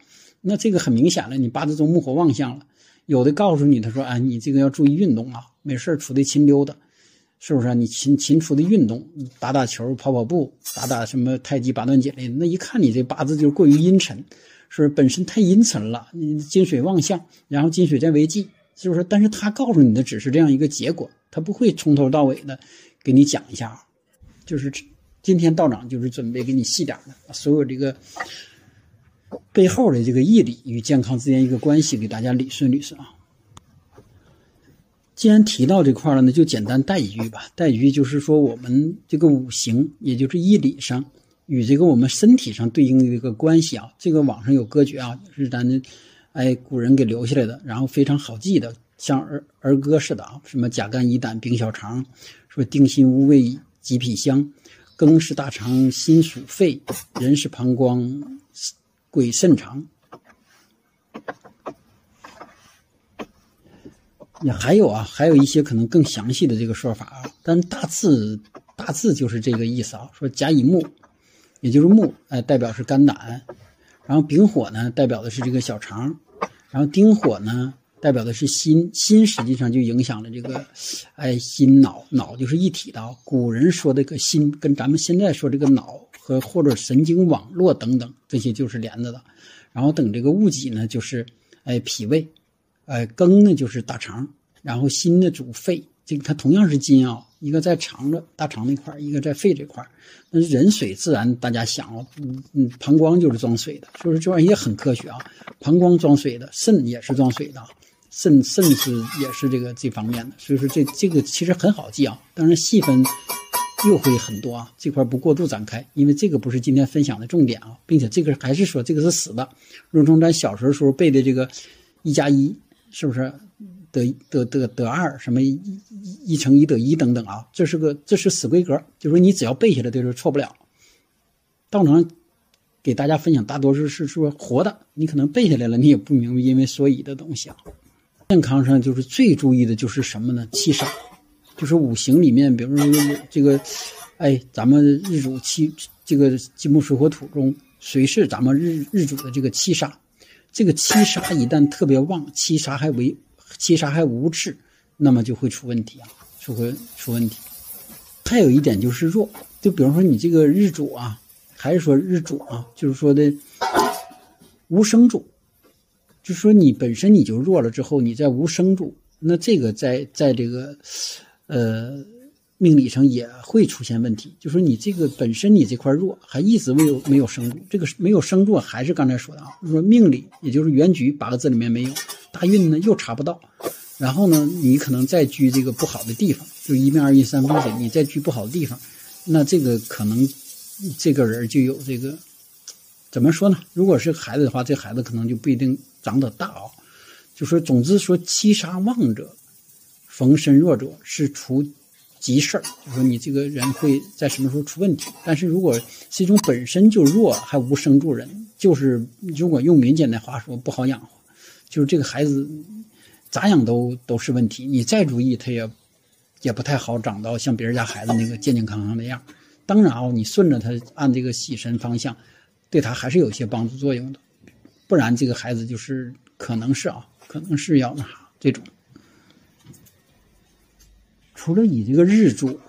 那这个很明显了，你八字中木火旺相了。有的告诉你，他说，哎，你这个要注意运动啊，没事出去勤溜达，是不是？你勤勤出的运动，打打球、跑跑步、打打什么太极八段锦，那一看你这八字就过于阴沉。是本身太阴沉了，你金水旺相，然后金水在为忌，是不是？但是他告诉你的只是这样一个结果，他不会从头到尾的给你讲一下。就是今天道长就是准备给你细点的，把所有这个背后的这个义理与健康之间一个关系，给大家理顺理顺啊。既然提到这块了，那就简单带一句吧。带一句就是说，我们这个五行，也就是义理上。与这个我们身体上对应的一个关系啊，这个网上有歌诀啊，是咱的，哎，古人给留下来的，然后非常好记的，像儿儿歌似的啊，什么甲肝乙胆丙小肠，说定心乌胃己脾香，庚是大肠心属肺，人是膀胱鬼肾肠。也还有啊，还有一些可能更详细的这个说法啊，但大致大致就是这个意思啊，说甲乙木。也就是木，哎，代表是肝胆，然后丙火呢，代表的是这个小肠，然后丁火呢，代表的是心，心实际上就影响了这个，哎，心脑，脑就是一体的。古人说这个心，跟咱们现在说这个脑和或者神经网络等等这些就是连着的。然后等这个戊己呢，就是哎脾胃，哎庚呢就是大肠，然后心呢主肺。这个它同样是金啊，一个在肠子大肠那块一个在肺这块那人水自然大家想啊，嗯嗯，膀胱就是装水的，所以说这玩意也很科学啊。膀胱装水的，肾也是装水的，肾肾是也是这个这方面的。所以说这这个其实很好记啊，当然细分又会很多啊，这块不过度展开，因为这个不是今天分享的重点啊，并且这个还是说这个是死的，如同咱小时候时候背的这个一加一，是不是？得得得得二什么一一乘一得一等等啊，这是个这是死规格，就是说你只要背下来，就是错不了。道长给大家分享，大多数是说活的，你可能背下来了，你也不明白因为所以的东西啊。健康上就是最注意的就是什么呢？七杀，就是五行里面，比如说这个，哎，咱们日主七这个金木水火土中，谁是咱们日日主的这个七杀？这个七杀一旦特别旺，七杀还为。七杀还无治，那么就会出问题啊，就会出问题。还有一点就是弱，就比方说你这个日主啊，还是说日主啊，就是说的无生主，就说你本身你就弱了之后，你在无生主，那这个在在这个呃命理上也会出现问题。就说你这个本身你这块弱，还一直没有没有生主，这个没有生助，还是刚才说的啊，说命理也就是原局八个字里面没有。大运呢又查不到，然后呢，你可能再居这个不好的地方，就一命二运三风水，你再居不好的地方，那这个可能这个人就有这个怎么说呢？如果是孩子的话，这孩子可能就不一定长得大啊。就说总之说七杀旺者，逢身弱者是除急事儿，就说你这个人会在什么时候出问题。但是如果是一种本身就弱还无生助人，就是如果用民间的话说，不好养活。就是这个孩子咋养都都是问题，你再注意他也也不太好长到像别人家孩子那个健健康康的样。当然啊，你顺着他按这个喜神方向，对他还是有些帮助作用的。不然这个孩子就是可能是啊，可能是要那啥这种。除了以这个日柱、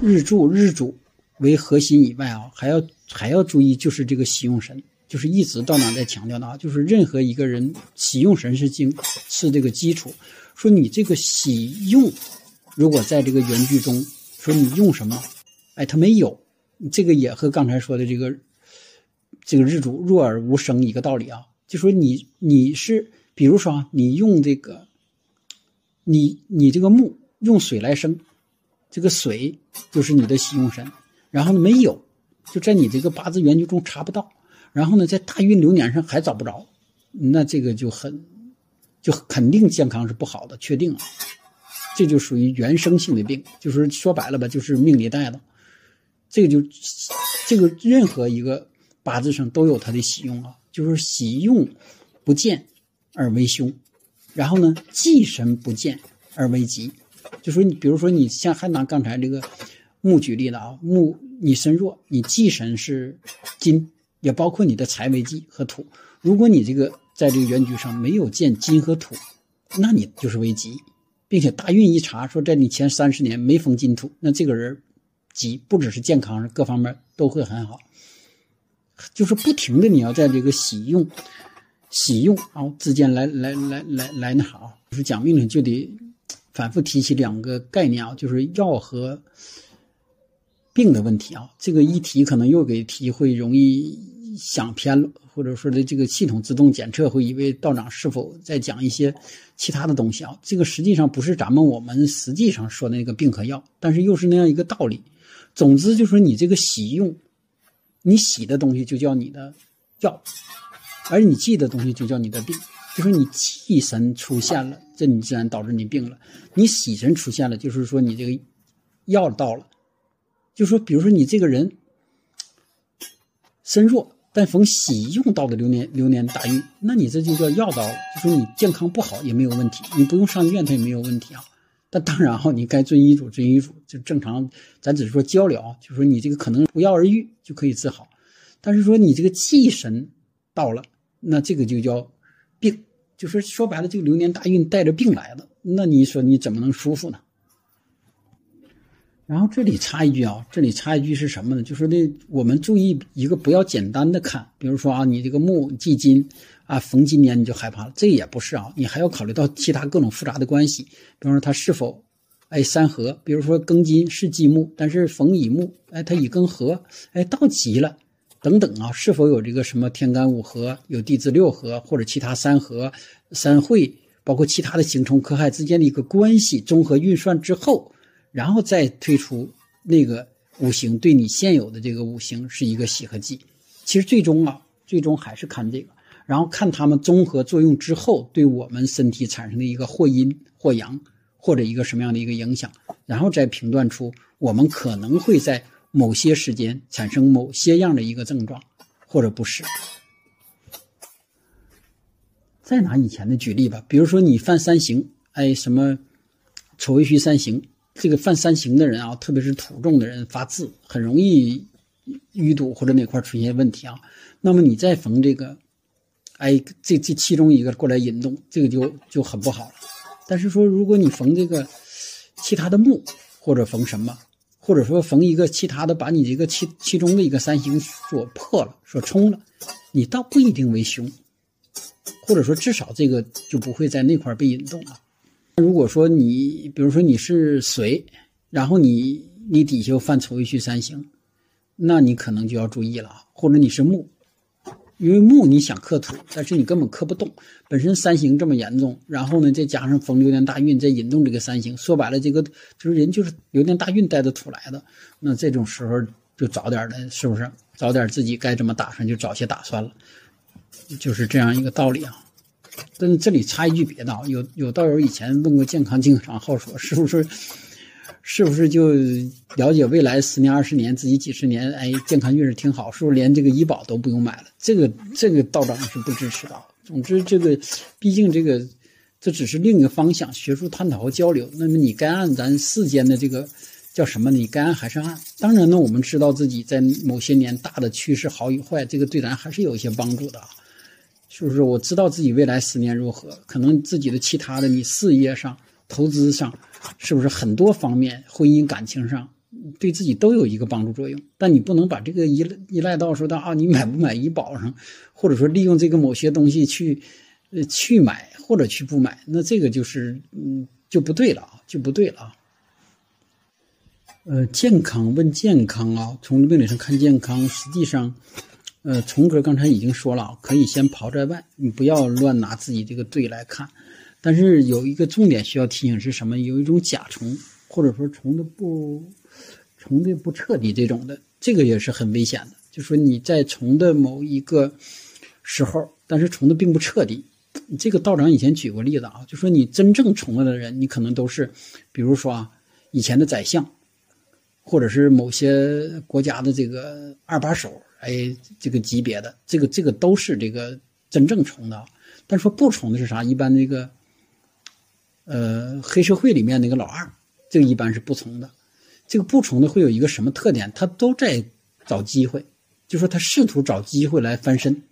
日柱、日主为核心以外啊，还要还要注意就是这个喜用神。就是一直到哪在强调的啊，就是任何一个人喜用神是经是这个基础。说你这个喜用，如果在这个原句中说你用什么，哎，他没有，这个也和刚才说的这个这个日主弱而无生一个道理啊。就说你你是，比如说啊，你用这个，你你这个木用水来生，这个水就是你的喜用神，然后呢没有，就在你这个八字原局中查不到，然后呢在大运流年上还找不着，那这个就很就肯定健康是不好的，确定啊。这就属于原生性的病，就是说白了吧，就是命里带的。这个就，这个任何一个八字上都有它的喜用啊，就是喜用不见而为凶，然后呢忌神不见而为吉。就说你，比如说你像还拿刚才这个木举例子啊，木你身弱，你忌神是金，也包括你的财为忌和土。如果你这个在这个原局上没有见金和土，那你就是为吉。并且大运一查，说在你前三十年没逢金土，那这个人吉，不只是健康各方面都会很好。就是不停的你要在这个喜用、喜用啊之间来来来来来那啥，就是讲命呢就得反复提起两个概念啊，就是药和病的问题啊。这个一提可能又给提会容易想偏了。或者说的这个系统自动检测会以为道长是否在讲一些其他的东西啊？这个实际上不是咱们我们实际上说那个病和药，但是又是那样一个道理。总之就是说你这个喜用，你喜的东西就叫你的药，而你忌的东西就叫你的病。就是你气神出现了，这你自然导致你病了；你喜神出现了，就是说你这个药到了。就说比如说你这个人身弱。但逢喜用到的流年流年大运，那你这就叫药到了，就说你健康不好也没有问题，你不用上医院它也没有问题啊。但当然哈，你该遵医嘱遵医嘱，就正常，咱只是说交流，就说你这个可能不药而愈就可以治好。但是说你这个气神到了，那这个就叫病，就是说白了，这个流年大运带着病来的，那你说你怎么能舒服呢？然后这里插一句啊，这里插一句是什么呢？就说那我们注意一个，不要简单的看，比如说啊，你这个木忌金啊，逢金年你就害怕了，这也不是啊，你还要考虑到其他各种复杂的关系，比方说它是否哎三合，比如说庚金是忌木，但是逢乙木，哎它乙庚合，哎到吉了，等等啊，是否有这个什么天干五合，有地支六合或者其他三合三会，包括其他的刑冲克害之间的一个关系，综合运算之后。然后再推出那个五行对你现有的这个五行是一个喜和忌，其实最终啊，最终还是看这个，然后看他们综合作用之后对我们身体产生的一个或阴或阳或者一个什么样的一个影响，然后再评断出我们可能会在某些时间产生某些样的一个症状或者不适。再拿以前的举例吧，比如说你犯三刑，哎，什么丑未戌三刑。这个犯三刑的人啊，特别是土重的人发字很容易淤堵或者哪块出现问题啊。那么你再逢这个，哎，这这其中一个过来引动，这个就就很不好了。但是说，如果你逢这个其他的木，或者逢什么，或者说逢一个其他的，把你这个其其中的一个三星所破了、所冲了，你倒不一定为凶，或者说至少这个就不会在那块被引动了。如果说你，比如说你是水，然后你你底下犯丑未戌三刑，那你可能就要注意了。或者你是木，因为木你想克土，但是你根本克不动。本身三行这么严重，然后呢再加上逢流年大运再引动这个三行，说白了这个就是人就是流年大运带着土来的。那这种时候就早点的，是不是？早点自己该怎么打算就早些打算了，就是这样一个道理啊。但这里插一句别的啊，有有道友以前问过健康经常号说是不是是不是就了解未来十年二十年自己几十年哎健康运势挺好，是不是连这个医保都不用买了？这个这个道长是不支持的。总之这个毕竟这个这只是另一个方向，学术探讨和交流。那么你该按咱世间的这个叫什么？你该按还是按。当然呢，我们知道自己在某些年大的趋势好与坏，这个对咱还是有一些帮助的。是不是我知道自己未来十年如何？可能自己的其他的，你事业上、投资上，是不是很多方面，婚姻感情上，对自己都有一个帮助作用？但你不能把这个依依赖到说到啊，你买不买医保上，或者说利用这个某些东西去，呃，去买或者去不买，那这个就是嗯就不对了啊，就不对了啊。呃，健康问健康啊，从命理上看健康，实际上，呃，虫哥刚才已经说了，可以先刨在外，你不要乱拿自己这个对来看。但是有一个重点需要提醒是什么？有一种甲虫，或者说虫的不虫的不彻底这种的，这个也是很危险的。就说你在虫的某一个时候，但是虫的并不彻底。这个道长以前举过例子啊，就说你真正虫了的人，你可能都是，比如说啊，以前的宰相。或者是某些国家的这个二把手，哎，这个级别的，这个这个都是这个真正虫的。但说不虫的是啥？一般那个，呃，黑社会里面那个老二，这个一般是不从的。这个不从的会有一个什么特点？他都在找机会，就说他试图找机会来翻身，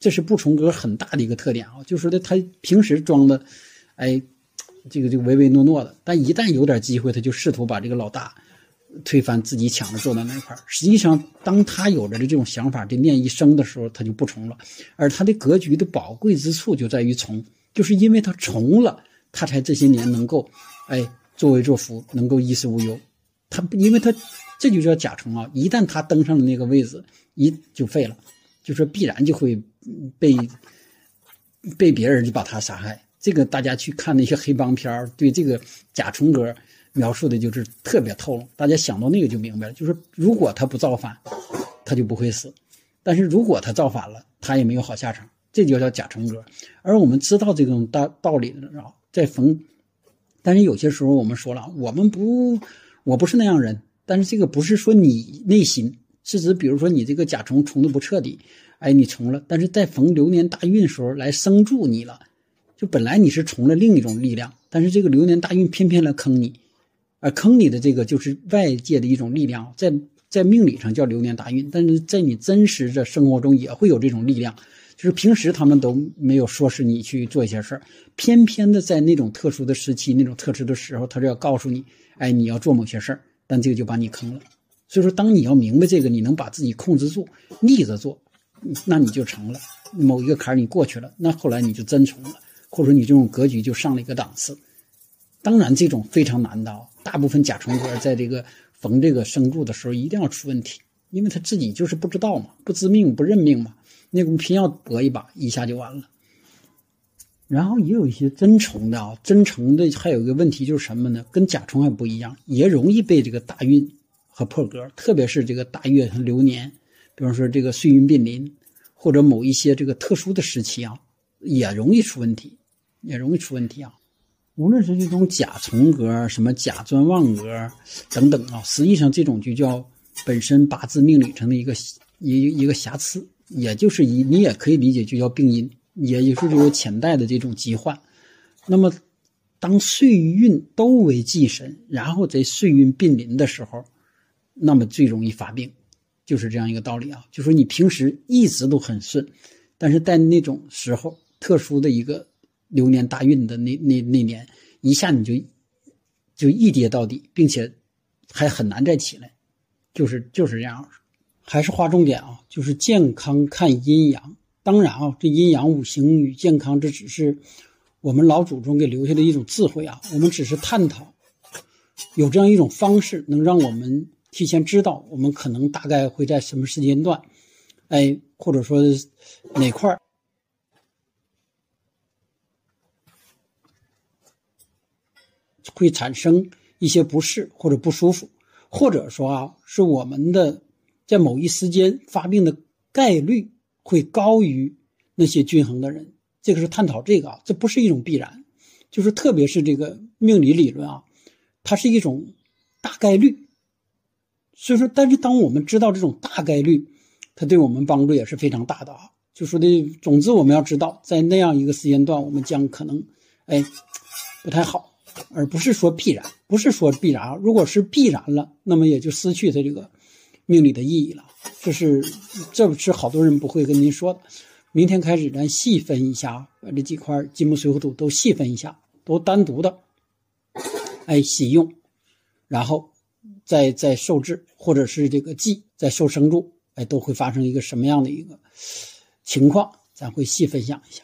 这是不从哥很大的一个特点啊。就说的他平时装的，哎，这个这个唯唯诺诺的，但一旦有点机会，他就试图把这个老大。推翻自己抢着坐在那块，实际上，当他有着这种想法这念一生的时候，他就不从了。而他的格局的宝贵之处就在于从，就是因为他从了，他才这些年能够，哎，作威作福，能够衣食无忧。他因为他这就叫甲虫啊，一旦他登上了那个位置，一就废了，就说必然就会被被别人就把他杀害。这个大家去看那些黑帮片对这个甲虫哥。描述的就是特别透露，大家想到那个就明白了。就是如果他不造反，他就不会死；但是如果他造反了，他也没有好下场。这就叫甲虫哥。而我们知道这种道道理的啊，在逢，但是有些时候我们说了，我们不，我不是那样人。但是这个不是说你内心，是指比如说你这个甲虫虫的不彻底，哎，你虫了，但是在逢流年大运时候来生助你了，就本来你是从了另一种力量，但是这个流年大运偏偏来坑你。而坑你的这个就是外界的一种力量，在在命理上叫流年大运，但是在你真实的生活中也会有这种力量，就是平时他们都没有说是你去做一些事儿，偏偏的在那种特殊的时期、那种特殊的时候，他就要告诉你，哎，你要做某些事儿，但这个就把你坑了。所以说，当你要明白这个，你能把自己控制住，逆着做，那你就成了某一个坎儿，你过去了，那后来你就真成了，或者说你这种格局就上了一个档次。当然，这种非常难的啊！大部分甲虫哥在这个逢这个生柱的时候，一定要出问题，因为他自己就是不知道嘛，不知命不认命嘛，那个偏要搏一把，一下就完了。然后也有一些真虫的啊，真虫的还有一个问题就是什么呢？跟甲虫还不一样，也容易被这个大运和破格，特别是这个大月和流年，比方说这个岁运并临，或者某一些这个特殊的时期啊，也容易出问题，也容易出问题啊。无论是这种甲虫格、什么甲钻旺格等等啊，实际上这种就叫本身八字命理上的一个一一个瑕疵，也就是一你也可以理解就叫病因，也就是有潜在的这种疾患。那么，当岁运都为忌神，然后在岁运并临的时候，那么最容易发病，就是这样一个道理啊。就说你平时一直都很顺，但是在那种时候，特殊的一个。流年大运的那那那年，一下你就就一跌到底，并且还很难再起来，就是就是这样。还是划重点啊，就是健康看阴阳。当然啊，这阴阳五行与健康，这只是我们老祖宗给留下的一种智慧啊。我们只是探讨有这样一种方式，能让我们提前知道我们可能大概会在什么时间段，哎，或者说哪块儿。会产生一些不适或者不舒服，或者说啊，是我们的在某一时间发病的概率会高于那些均衡的人。这个是探讨这个啊，这不是一种必然，就是特别是这个命理理论啊，它是一种大概率。所以说，但是当我们知道这种大概率，它对我们帮助也是非常大的啊。就说的，总之我们要知道，在那样一个时间段，我们将可能哎不太好。而不是说必然，不是说必然。如果是必然了，那么也就失去它这个命理的意义了。这是，这是好多人不会跟您说的。明天开始，咱细分一下，把这几块金木水火土都细分一下，都单独的，哎，喜用，然后再再受制，或者是这个忌再受生助，哎，都会发生一个什么样的一个情况？咱会细分享一下。